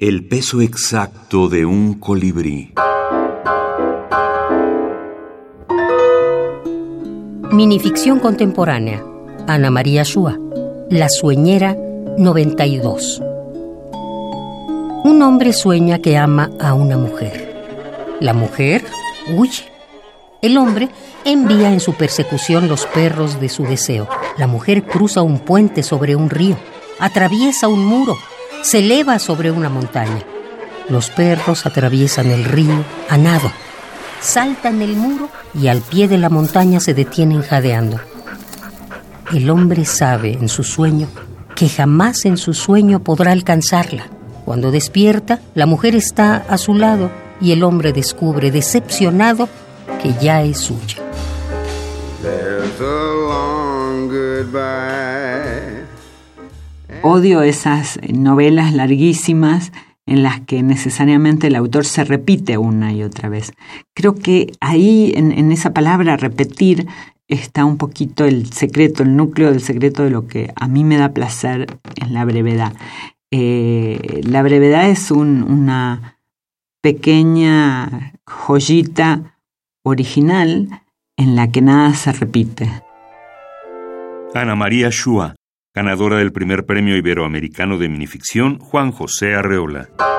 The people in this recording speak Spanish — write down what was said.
El peso exacto de un colibrí. Minificción contemporánea. Ana María Shua. La sueñera 92. Un hombre sueña que ama a una mujer. La mujer huye. El hombre envía en su persecución los perros de su deseo. La mujer cruza un puente sobre un río, atraviesa un muro, se eleva sobre una montaña. Los perros atraviesan el río a nado, saltan el muro y al pie de la montaña se detienen jadeando. El hombre sabe en su sueño que jamás en su sueño podrá alcanzarla. Cuando despierta, la mujer está a su lado y el hombre descubre, decepcionado, que ya es suya. Odio esas novelas larguísimas en las que necesariamente el autor se repite una y otra vez. Creo que ahí, en, esa palabra repetir, está un poquito el secreto, el núcleo del secreto de lo que a mí me da placer en la brevedad. Eh, la brevedad es una pequeña joyita original en la que nada se repite. Ana María Shua, ganadora del primer premio iberoamericano de minificción Juan José Arreola.